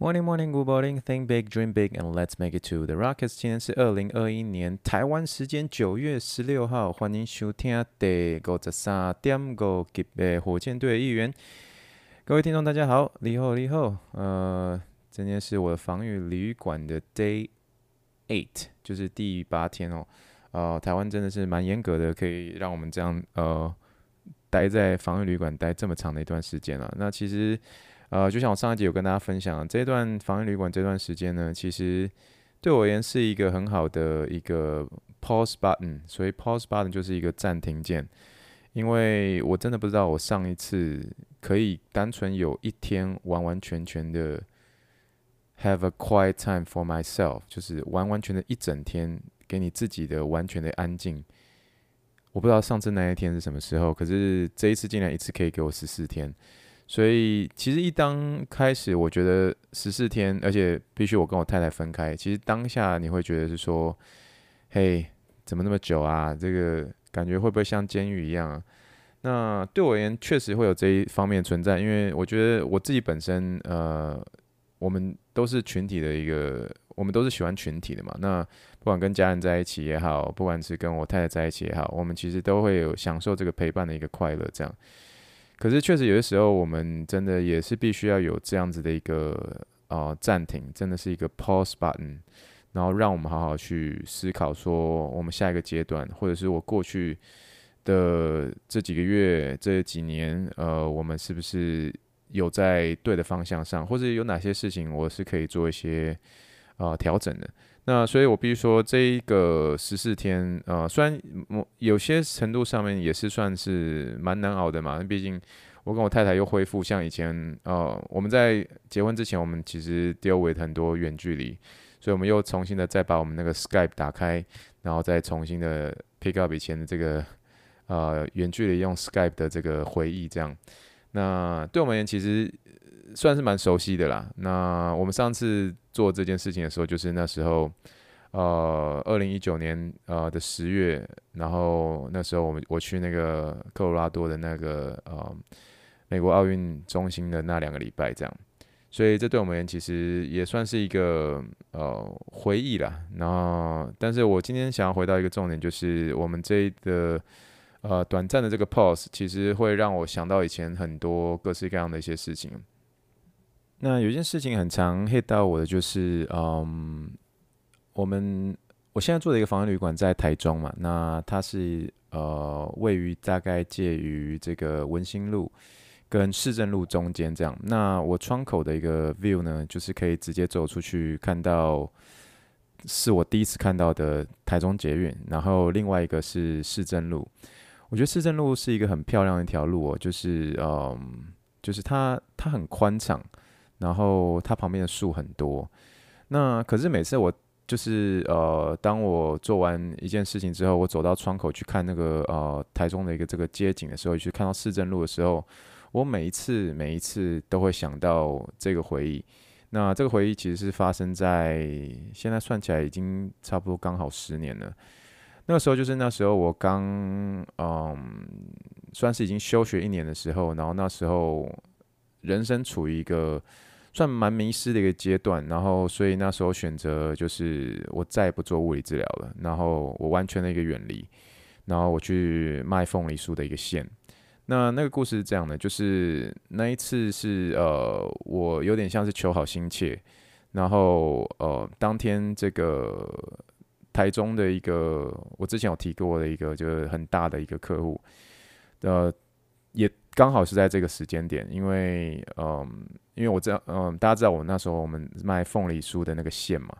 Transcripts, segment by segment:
Morning, morning, good morning. Think big, dream big, and let's make it to the Rockets. 今天是二零二一年台湾时间九月十六号，欢迎收听第五十三点五集的火箭队一员。各位听众，大家好，你好，你好。呃，今天是我的防御旅馆的 Day Eight，就是第八天哦。呃，台湾真的是蛮严格的，可以让我们这样呃待在防御旅馆待这么长的一段时间了。那其实。呃，就像我上一集有跟大家分享，这段防疫旅馆这段时间呢，其实对我而言是一个很好的一个 pause button，所以 pause button 就是一个暂停键，因为我真的不知道我上一次可以单纯有一天完完全全的 have a quiet time for myself，就是完完全的一整天给你自己的完全的安静。我不知道上次那一天是什么时候，可是这一次竟然一次可以给我十四天。所以其实一当开始，我觉得十四天，而且必须我跟我太太分开。其实当下你会觉得是说，嘿，怎么那么久啊？这个感觉会不会像监狱一样啊？那对我而言，确实会有这一方面存在，因为我觉得我自己本身，呃，我们都是群体的一个，我们都是喜欢群体的嘛。那不管跟家人在一起也好，不管是跟我太太在一起也好，我们其实都会有享受这个陪伴的一个快乐，这样。可是确实有的时候，我们真的也是必须要有这样子的一个呃暂停，真的是一个 pause button，然后让我们好好去思考，说我们下一个阶段，或者是我过去的这几个月、这几年，呃，我们是不是有在对的方向上，或者有哪些事情我是可以做一些呃调整的。那所以，我必须说，这一个十四天，呃，虽然某有些程度上面也是算是蛮难熬的嘛。毕竟我跟我太太又恢复像以前，呃，我们在结婚之前，我们其实 deal with 很多远距离，所以我们又重新的再把我们那个 Skype 打开，然后再重新的 pick up 以前的这个呃远距离用 Skype 的这个回忆，这样。那对我们而言，其实。算是蛮熟悉的啦。那我们上次做这件事情的时候，就是那时候，呃，二零一九年呃的十月，然后那时候我们我去那个科罗拉多的那个呃美国奥运中心的那两个礼拜，这样。所以这对我们其实也算是一个呃回忆啦。然后，但是我今天想要回到一个重点，就是我们这一个呃短暂的这个 pause，其实会让我想到以前很多各式各样的一些事情。那有一件事情很常 hit 到我的，就是嗯，我们我现在住的一个防疫旅馆在台中嘛，那它是呃位于大概介于这个文心路跟市政路中间这样。那我窗口的一个 view 呢，就是可以直接走出去看到，是我第一次看到的台中捷运。然后另外一个是市政路，我觉得市政路是一个很漂亮的一条路哦，就是嗯，就是它它很宽敞。然后它旁边的树很多，那可是每次我就是呃，当我做完一件事情之后，我走到窗口去看那个呃台中的一个这个街景的时候，去看到市政路的时候，我每一次每一次都会想到这个回忆。那这个回忆其实是发生在现在算起来已经差不多刚好十年了。那个时候就是那时候我刚嗯，算是已经休学一年的时候，然后那时候人生处于一个。算蛮迷失的一个阶段，然后所以那时候选择就是我再也不做物理治疗了，然后我完全的一个远离，然后我去卖凤梨酥的一个线。那那个故事是这样的，就是那一次是呃我有点像是求好心切，然后呃当天这个台中的一个我之前有提过的一个就是很大的一个客户，呃也。刚好是在这个时间点，因为嗯，因为我知道，嗯，大家知道我那时候我们卖凤梨酥的那个线嘛，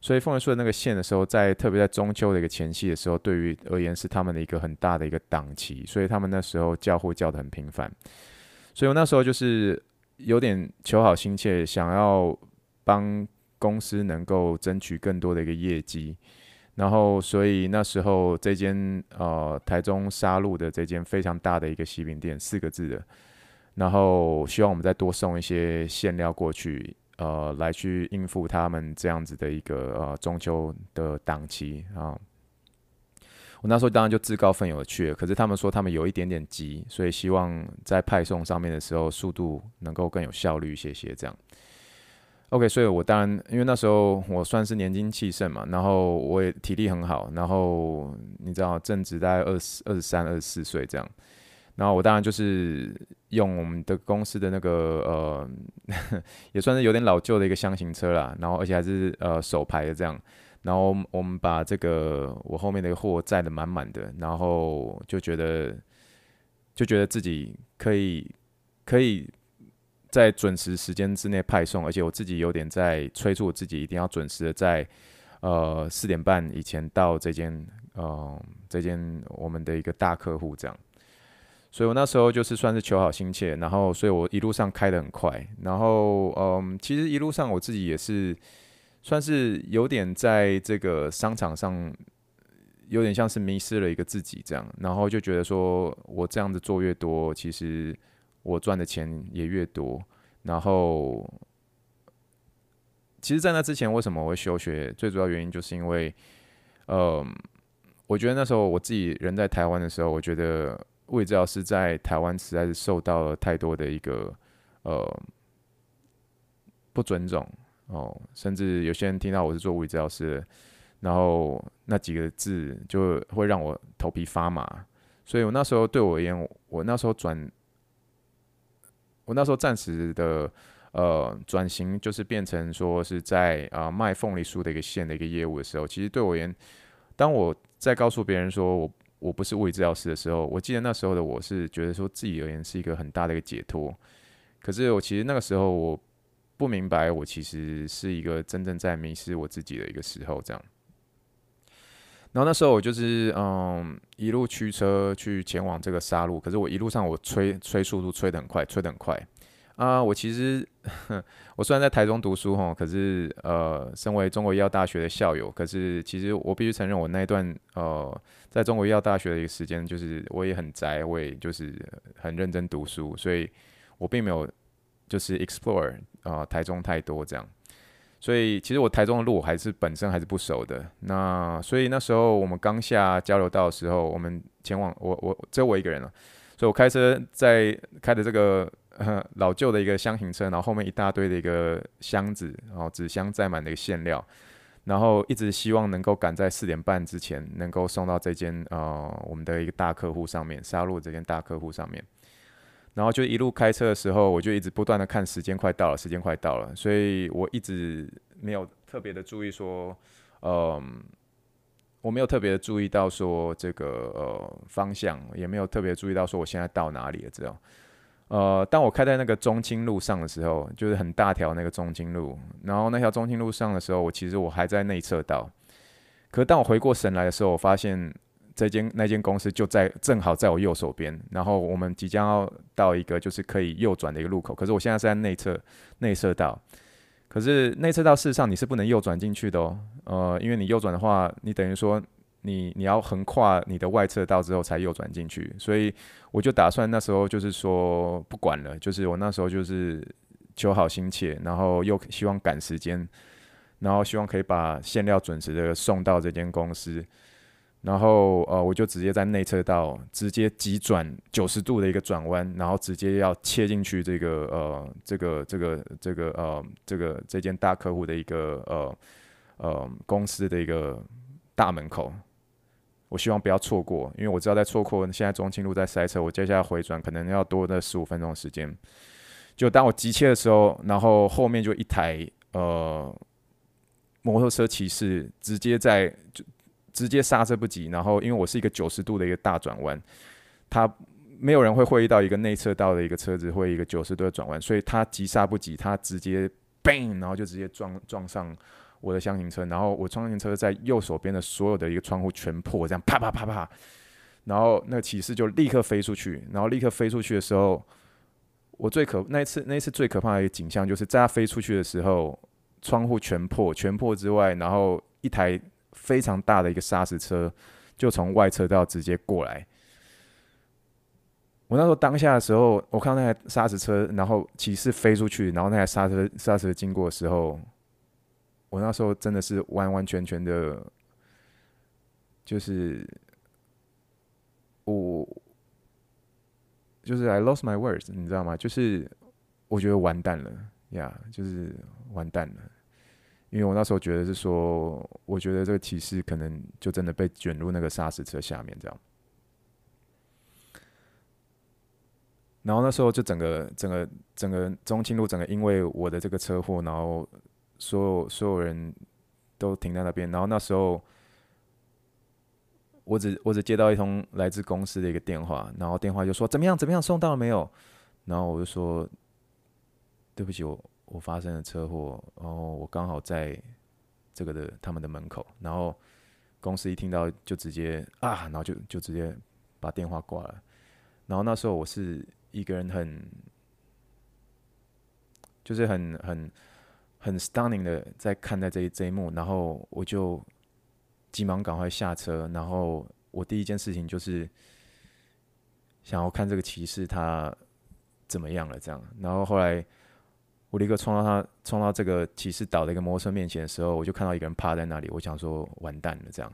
所以凤梨酥的那个线的时候，在特别在中秋的一个前夕的时候，对于而言是他们的一个很大的一个档期，所以他们那时候叫货叫得很频繁，所以我那时候就是有点求好心切，想要帮公司能够争取更多的一个业绩。然后，所以那时候这间呃台中沙鹿的这间非常大的一个西饼店，四个字的，然后希望我们再多送一些馅料过去，呃，来去应付他们这样子的一个呃中秋的档期啊。我那时候当然就自告奋勇的去了，可是他们说他们有一点点急，所以希望在派送上面的时候速度能够更有效率一些些这样。OK，所以我当然因为那时候我算是年轻气盛嘛，然后我也体力很好，然后你知道正值大概二十二十三、二十四岁这样，然后我当然就是用我们的公司的那个呃，也算是有点老旧的一个厢型车啦，然后而且还是呃手排的这样，然后我们把这个我后面的货载得满满的，然后就觉得就觉得自己可以可以。在准时时间之内派送，而且我自己有点在催促我自己，一定要准时的在呃四点半以前到这间呃这间我们的一个大客户这样。所以我那时候就是算是求好心切，然后所以我一路上开得很快，然后嗯、其实一路上我自己也是算是有点在这个商场上有点像是迷失了一个自己这样，然后就觉得说我这样子做越多，其实。我赚的钱也越多，然后，其实，在那之前，为什么我会休学？最主要原因就是因为，呃，我觉得那时候我自己人在台湾的时候，我觉得物理治疗师在台湾实在是受到了太多的一个呃不尊重哦，甚至有些人听到我是做物理治疗师的，然后那几个字就会让我头皮发麻，所以我那时候对我而言，我那时候转。我那时候暂时的呃转型，就是变成说是在啊、卖凤梨酥的一个线的一个业务的时候，其实对我而言，当我在告诉别人说我我不是物理治疗师的时候，我记得那时候的我是觉得说自己而言是一个很大的一个解脱。可是我其实那个时候我不明白，我其实是一个真正在迷失我自己的一个时候，这样。然后那时候我就是嗯一路驱车去前往这个沙鹿，可是我一路上我催催速度催得很快，催得很快啊！我其实 我虽然在台中读书哈，可是呃，身为中国医药大学的校友，可是其实我必须承认，我那一段呃在中国医药大学的一个时间，就是我也很宅，我也就是很认真读书，所以我并没有就是 explore 啊、呃、台中太多这样。所以其实我台中的路还是本身还是不熟的。那所以那时候我们刚下交流道的时候，我们前往我我只有我一个人了。所以我开车在开的这个老旧的一个厢型车，然后后面一大堆的一个箱子，然后纸箱载满的一个馅料，然后一直希望能够赶在四点半之前能够送到这间呃我们的一个大客户上面，沙鹿这间大客户上面。然后就一路开车的时候，我就一直不断的看时间快到了，时间快到了，所以我一直没有特别的注意说，嗯，我没有特别注意到说这个呃方向，也没有特别注意到说我现在到哪里了，这样？呃，当我开在那个中清路上的时候，就是很大条那个中清路，然后那条中清路上的时候，我其实我还在内侧道，可当我回过神来的时候，我发现。这间那间公司就在正好在我右手边，然后我们即将要到一个就是可以右转的一个路口，可是我现在是在内侧内侧道，可是内侧道事实上你是不能右转进去的哦，呃，因为你右转的话，你等于说你你要横跨你的外侧道之后才右转进去，所以我就打算那时候就是说不管了，就是我那时候就是求好心切，然后又希望赶时间，然后希望可以把馅料准时的送到这间公司。然后呃，我就直接在内侧道直接急转九十度的一个转弯，然后直接要切进去这个呃这个这个这个呃这个这间大客户的一个呃呃公司的一个大门口。我希望不要错过，因为我知道在错过现在中清路在塞车，我接下来回转可能要多的十五分钟的时间。就当我急切的时候，然后后面就一台呃摩托车骑士直接在就。直接刹车不及，然后因为我是一个九十度的一个大转弯，他没有人会会意到一个内侧道的一个车子会一个九十度的转弯，所以他急刹不及，他直接 bang，然后就直接撞撞上我的厢型车，然后我厢型车在右手边的所有的一个窗户全破，这样啪啪啪啪，然后那个骑士就立刻飞出去，然后立刻飞出去的时候，我最可那一次那一次最可怕的一个景象就是在他飞出去的时候，窗户全破，全破之外，然后一台。非常大的一个砂石车，就从外车道直接过来。我那时候当下的时候，我看到那台砂石车，然后骑士飞出去，然后那台砂车砂石经过的时候，我那时候真的是完完全全的，就是我就是 I lost my words，你知道吗？就是我觉得完蛋了，呀，就是完蛋了。因为我那时候觉得是说，我觉得这个骑士可能就真的被卷入那个砂石车下面这样。然后那时候就整个整个整个中清路整个因为我的这个车祸，然后所有所有人都停在那边。然后那时候我只我只接到一通来自公司的一个电话，然后电话就说怎么样怎么样送到了没有？然后我就说对不起我。我发生了车祸，然后我刚好在这个的他们的门口，然后公司一听到就直接啊，然后就就直接把电话挂了。然后那时候我是一个人很，就是很很很 stunning 的在看待这一这一幕，然后我就急忙赶快下车，然后我第一件事情就是想要看这个骑士他怎么样了，这样，然后后来。我立刻冲到他，冲到这个骑士倒的一个摩托车面前的时候，我就看到一个人趴在那里。我想说，完蛋了，这样。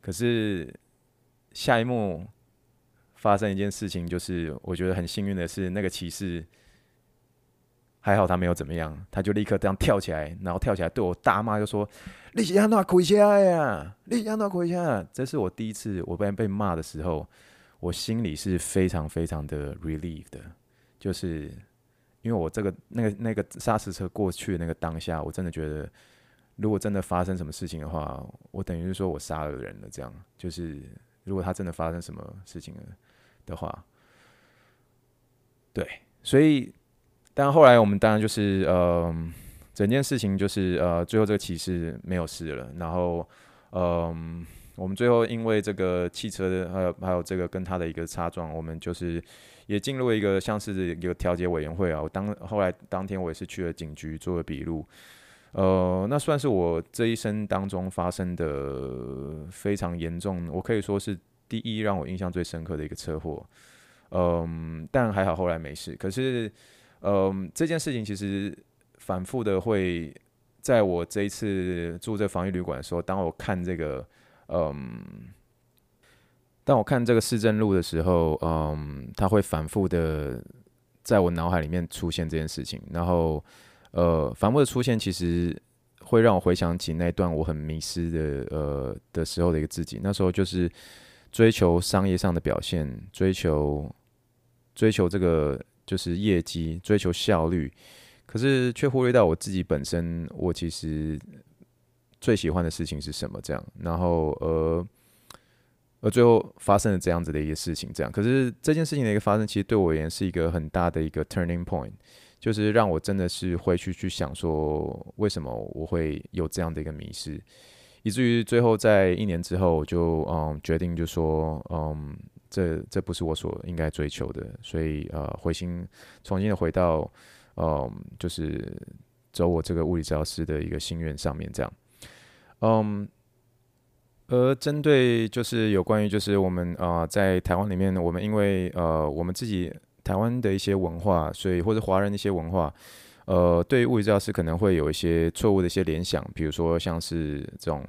可是下一幕发生一件事情，就是我觉得很幸运的是，那个骑士还好他没有怎么样，他就立刻这样跳起来，然后跳起来对我大骂，就说：“你是安怎开车呀？你是安怎开车？”这是我第一次我被被骂的时候，我心里是非常非常的 relieved 的，就是。因为我这个那个那个砂石车过去的那个当下，我真的觉得，如果真的发生什么事情的话，我等于是说我杀了人了。这样就是，如果他真的发生什么事情了的话，对，所以，但后来我们当然就是，呃，整件事情就是，呃，最后这个骑士没有事了。然后，嗯、我们最后因为这个汽车的，还有还有这个跟他的一个擦撞，我们就是。也进入一个像是一个调解委员会啊，我当后来当天我也是去了警局做了笔录，呃，那算是我这一生当中发生的非常严重，我可以说是第一让我印象最深刻的一个车祸，嗯，但还好后来没事。可是，嗯，这件事情其实反复的会在我这一次住这防疫旅馆的时候，当我看这个，嗯。当我看这个市政路的时候，嗯，它会反复的在我脑海里面出现这件事情，然后，呃，反复的出现，其实会让我回想起那段我很迷失的，呃，的时候的一个自己。那时候就是追求商业上的表现，追求追求这个就是业绩，追求效率，可是却忽略到我自己本身，我其实最喜欢的事情是什么？这样，然后，呃。而最后发生了这样子的一个事情，这样，可是这件事情的一个发生，其实对我而言是一个很大的一个 turning point，就是让我真的是会去去想说，为什么我会有这样的一个迷失，以至于最后在一年之后，我就嗯决定就说，嗯，这这不是我所应该追求的，所以呃，回心重新的回到，嗯，就是走我这个物理治疗师的一个心愿上面，这样，嗯。而针对就是有关于就是我们啊、在台湾里面，我们因为呃我们自己台湾的一些文化，所以或者华人的一些文化，呃对于物理治疗师可能会有一些错误的一些联想，比如说像是这种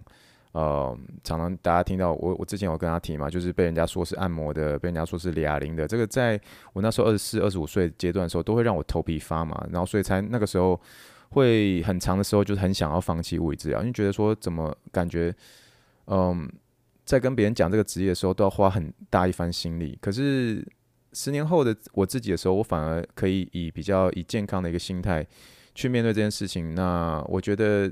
呃常常大家听到我我之前有跟他提嘛，就是被人家说是按摩的，被人家说是哑铃的，这个在我那时候二十四、二十五岁阶段的时候，都会让我头皮发麻，然后所以才那个时候会很长的时候就是很想要放弃物理治疗，因为觉得说怎么感觉。嗯，在跟别人讲这个职业的时候，都要花很大一番心力。可是十年后的我自己的时候，我反而可以以比较以健康的一个心态去面对这件事情。那我觉得，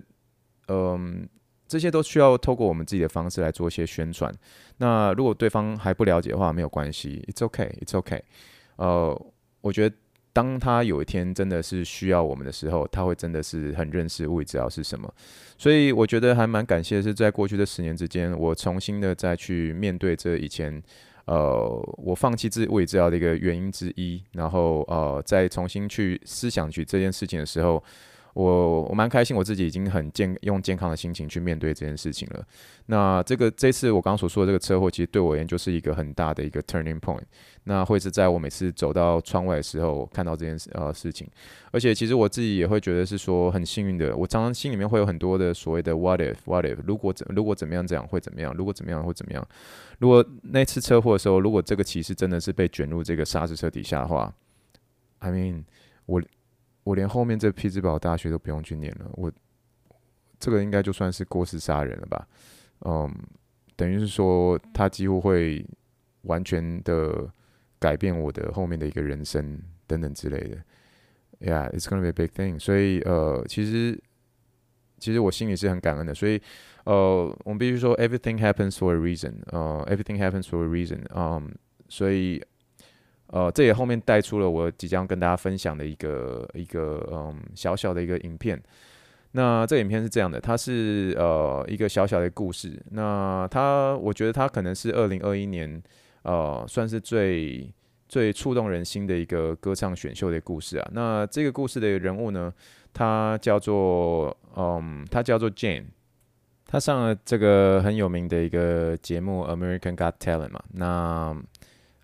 嗯，这些都需要透过我们自己的方式来做一些宣传。那如果对方还不了解的话，没有关系，It's OK，It's OK。呃，我觉得。当他有一天真的是需要我们的时候，他会真的是很认识物理治疗是什么。所以我觉得还蛮感谢的是，在过去的十年之间，我重新的再去面对这以前，呃，我放弃自物理治疗的一个原因之一，然后呃，再重新去思想起这件事情的时候。我我蛮开心，我自己已经很健用健康的心情去面对这件事情了。那这个这次我刚刚所说的这个车祸，其实对我而言就是一个很大的一个 turning point。那会是在我每次走到窗外的时候看到这件事呃事情，而且其实我自己也会觉得是说很幸运的。我常常心里面会有很多的所谓的 what if what if 如果怎如果怎么样这样会怎么样？如果怎么样会怎么样？如果那次车祸的时候，如果这个骑士真的是被卷入这个沙石车底下的话，I mean 我。我连后面这匹兹堡大学都不用去念了，我这个应该就算是过失杀人了吧？嗯，等于是说他几乎会完全的改变我的后面的一个人生等等之类的。Yeah, it's gonna be a big thing。所以呃，其实其实我心里是很感恩的。所以呃，我们必须说，everything happens for a reason。呃，everything happens for a reason。嗯，所以。呃，这也后面带出了我即将跟大家分享的一个一个嗯小小的一个影片。那这影片是这样的，它是呃一个小小的故事。那它，我觉得它可能是二零二一年呃算是最最触动人心的一个歌唱选秀的故事啊。那这个故事的人物呢，他叫做嗯，他叫做 Jane，他上了这个很有名的一个节目《American Got Talent》嘛。那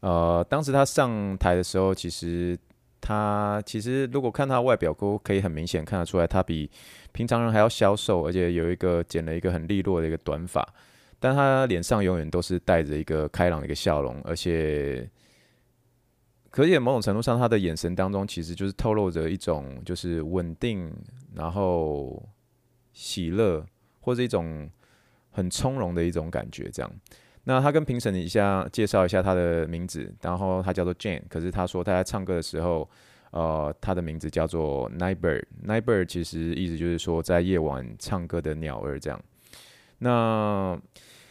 呃，当时他上台的时候，其实他其实如果看他外表，都可以很明显看得出来，他比平常人还要消瘦，而且有一个剪了一个很利落的一个短发，但他脸上永远都是带着一个开朗的一个笑容，而且可以某种程度上，他的眼神当中其实就是透露着一种就是稳定，然后喜乐，或者一种很从容的一种感觉，这样。那他跟评审一下介绍一下他的名字，然后他叫做 Jane，可是他说他在唱歌的时候，呃，他的名字叫做 Nightbird。Nightbird 其实意思就是说在夜晚唱歌的鸟儿这样。那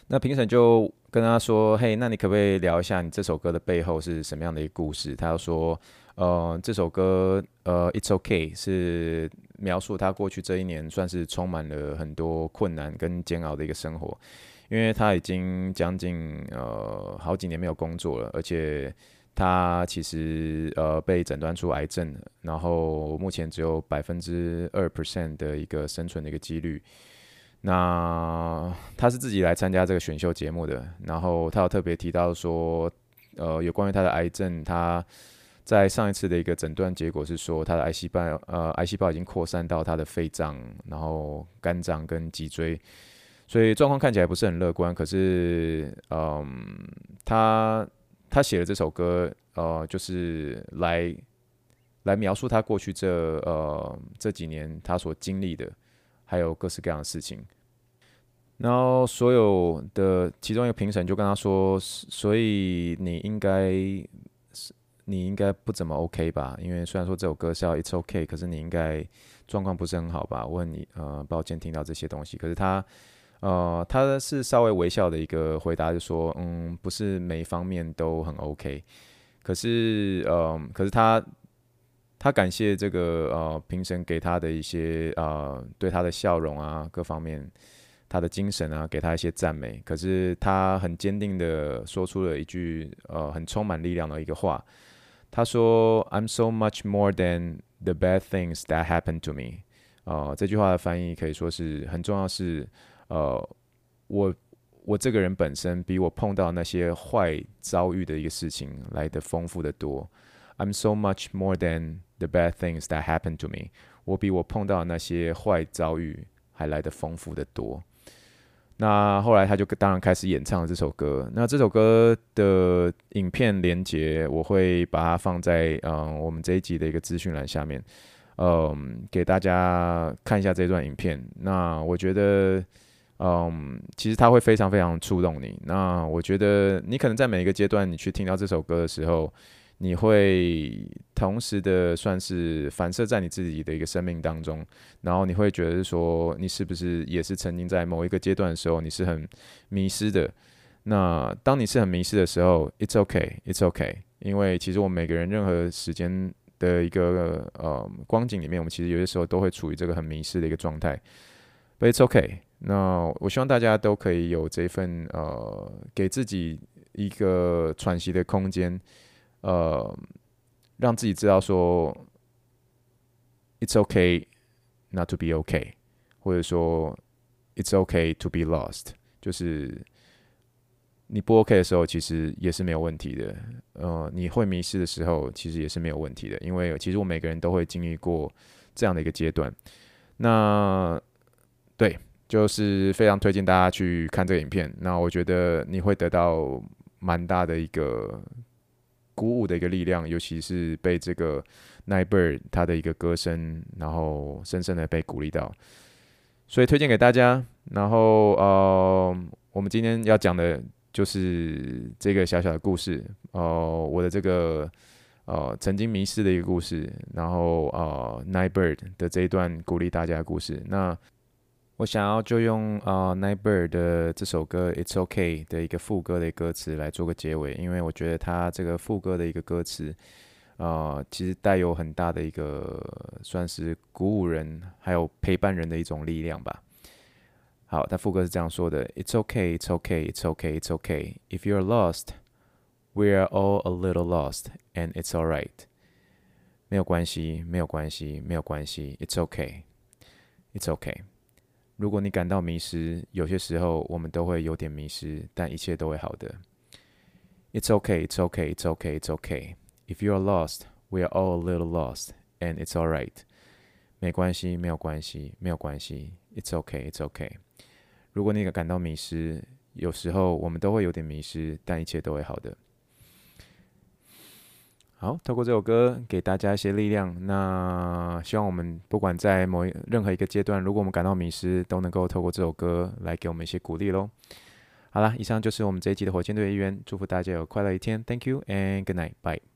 那评审就跟他说，嘿，那你可不可以聊一下你这首歌的背后是什么样的一个故事？他就说，呃，这首歌呃 It's OK 是描述他过去这一年算是充满了很多困难跟煎熬的一个生活。因为他已经将近呃好几年没有工作了，而且他其实呃被诊断出癌症，然后目前只有百分之二 percent 的一个生存的一个几率。那他是自己来参加这个选秀节目的，然后他有特别提到说，呃有关于他的癌症，他在上一次的一个诊断结果是说他的癌细胞呃癌细胞已经扩散到他的肺脏，然后肝脏跟脊椎。所以状况看起来不是很乐观，可是，嗯，他他写了这首歌，呃，就是来来描述他过去这呃这几年他所经历的，还有各式各样的事情。然后所有的其中一个评审就跟他说，所以你应该是你应该不怎么 OK 吧？因为虽然说这首歌是要 It's OK，可是你应该状况不是很好吧？问你，呃，抱歉听到这些东西，可是他。呃，他是稍微微笑的一个回答，就说，嗯，不是每一方面都很 OK，可是，呃，可是他他感谢这个呃评审给他的一些呃对他的笑容啊，各方面他的精神啊，给他一些赞美，可是他很坚定的说出了一句呃很充满力量的一个话，他说，I'm so much more than the bad things that happened to me，呃，这句话的翻译可以说是很重要是。呃，我我这个人本身比我碰到那些坏遭遇的一个事情来的丰富的多。I'm so much more than the bad things that happened to me。我比我碰到那些坏遭遇还来的丰富的多。那后来他就当然开始演唱这首歌。那这首歌的影片连接我会把它放在嗯、我们这一集的一个资讯栏下面，嗯，给大家看一下这段影片。那我觉得。嗯，其实它会非常非常触动你。那我觉得你可能在每一个阶段，你去听到这首歌的时候，你会同时的算是反射在你自己的一个生命当中，然后你会觉得说，你是不是也是曾经在某一个阶段的时候，你是很迷失的？那当你是很迷失的时候，It's okay, It's okay，因为其实我们每个人任何时间的一个呃光景里面，我们其实有些时候都会处于这个很迷失的一个状态，But it's okay。那我希望大家都可以有这份呃，给自己一个喘息的空间，呃，让自己知道说，It's okay not to be okay，或者说 It's okay to be lost，就是你不 OK 的时候，其实也是没有问题的。呃，你会迷失的时候，其实也是没有问题的，因为其实我每个人都会经历过这样的一个阶段。那对。就是非常推荐大家去看这个影片，那我觉得你会得到蛮大的一个鼓舞的一个力量，尤其是被这个 Nightbird 他的一个歌声，然后深深的被鼓励到，所以推荐给大家。然后呃，我们今天要讲的就是这个小小的故事，哦、我的这个呃曾经迷失的一个故事，然后呃 Nightbird 的这一段鼓励大家的故事，那。我想要就用啊、Nightbird 的这首歌《It's OK》的一个副歌的歌词来做个结尾，因为我觉得它这个副歌的一个歌词，啊、呃，其实带有很大的一个算是鼓舞人还有陪伴人的一种力量吧。好，它副歌是这样说的：It's OK, It's OK, It's OK, It's OK. If you're lost, we are all a little lost, and it's alright. 没有关系，没有关系，没有关系。It's OK, It's OK. 如果你感到迷失，有些时候我们都会有点迷失，但一切都会好的。It's okay, it's okay, it's okay, it's okay. If you are lost, we are all a little lost, and it's all right. 没关系，没有关系，没有关系。It's okay, it's okay. 如果你感到迷失，有时候我们都会有点迷失，但一切都会好的。好，透过这首歌给大家一些力量。那希望我们不管在某一任何一个阶段，如果我们感到迷失，都能够透过这首歌来给我们一些鼓励喽。好啦，以上就是我们这一集的火箭队一员，祝福大家有快乐一天。Thank you and good night. Bye.